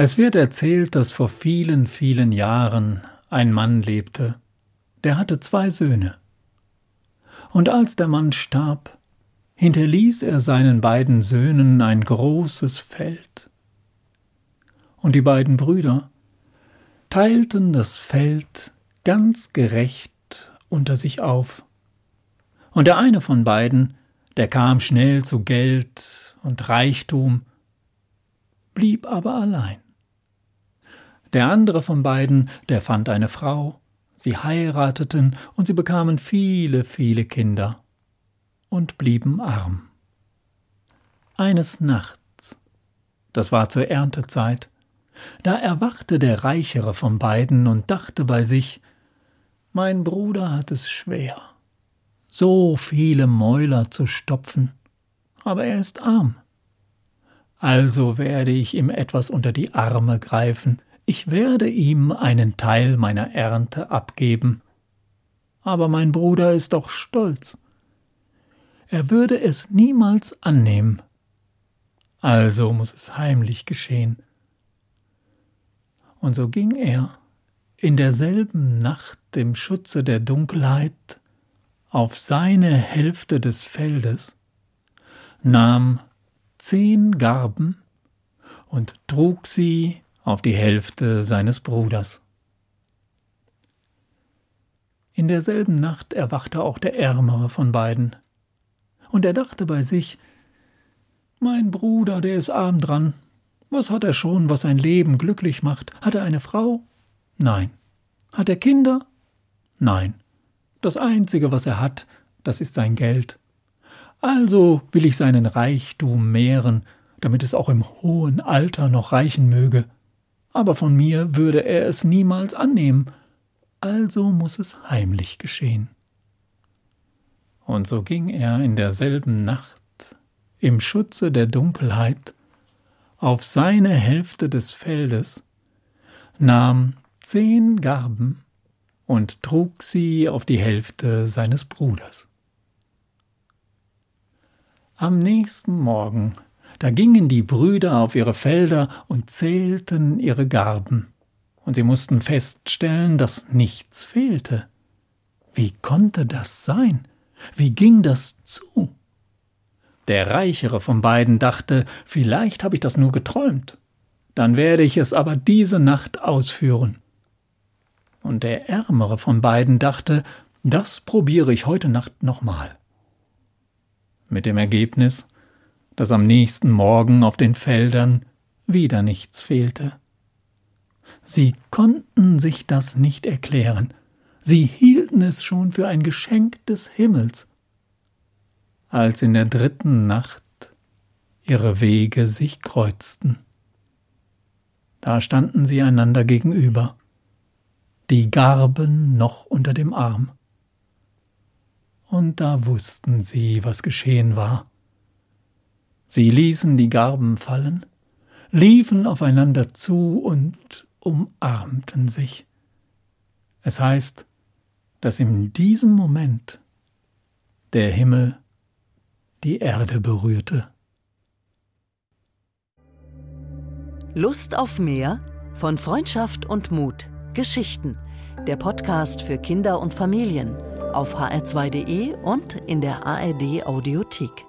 Es wird erzählt, dass vor vielen, vielen Jahren ein Mann lebte, der hatte zwei Söhne. Und als der Mann starb, hinterließ er seinen beiden Söhnen ein großes Feld. Und die beiden Brüder teilten das Feld ganz gerecht unter sich auf. Und der eine von beiden, der kam schnell zu Geld und Reichtum, blieb aber allein. Der andere von beiden, der fand eine Frau, sie heirateten und sie bekamen viele, viele Kinder und blieben arm. Eines Nachts, das war zur Erntezeit, da erwachte der Reichere von beiden und dachte bei sich, mein Bruder hat es schwer, so viele Mäuler zu stopfen, aber er ist arm. Also werde ich ihm etwas unter die Arme greifen, ich werde ihm einen Teil meiner Ernte abgeben. Aber mein Bruder ist doch stolz. Er würde es niemals annehmen. Also muss es heimlich geschehen. Und so ging er in derselben Nacht im Schutze der Dunkelheit auf seine Hälfte des Feldes, nahm zehn Garben und trug sie auf die Hälfte seines Bruders. In derselben Nacht erwachte auch der ärmere von beiden, und er dachte bei sich Mein Bruder, der ist arm dran. Was hat er schon, was sein Leben glücklich macht? Hat er eine Frau? Nein. Hat er Kinder? Nein. Das Einzige, was er hat, das ist sein Geld. Also will ich seinen Reichtum mehren, damit es auch im hohen Alter noch reichen möge aber von mir würde er es niemals annehmen, also muss es heimlich geschehen. Und so ging er in derselben Nacht im Schutze der Dunkelheit auf seine Hälfte des Feldes, nahm zehn Garben und trug sie auf die Hälfte seines Bruders. Am nächsten Morgen da gingen die Brüder auf ihre Felder und zählten ihre Garben, und sie mussten feststellen, dass nichts fehlte. Wie konnte das sein? Wie ging das zu? Der Reichere von beiden dachte, vielleicht habe ich das nur geträumt. Dann werde ich es aber diese Nacht ausführen. Und der Ärmere von beiden dachte, das probiere ich heute Nacht nochmal. Mit dem Ergebnis, dass am nächsten Morgen auf den Feldern wieder nichts fehlte. Sie konnten sich das nicht erklären, sie hielten es schon für ein Geschenk des Himmels. Als in der dritten Nacht ihre Wege sich kreuzten. Da standen sie einander gegenüber, die Garben noch unter dem Arm. Und da wussten sie, was geschehen war. Sie ließen die Garben fallen, liefen aufeinander zu und umarmten sich. Es heißt, dass in diesem Moment der Himmel die Erde berührte. Lust auf mehr von Freundschaft und Mut. Geschichten. Der Podcast für Kinder und Familien auf hr2.de und in der ARD Audiothek.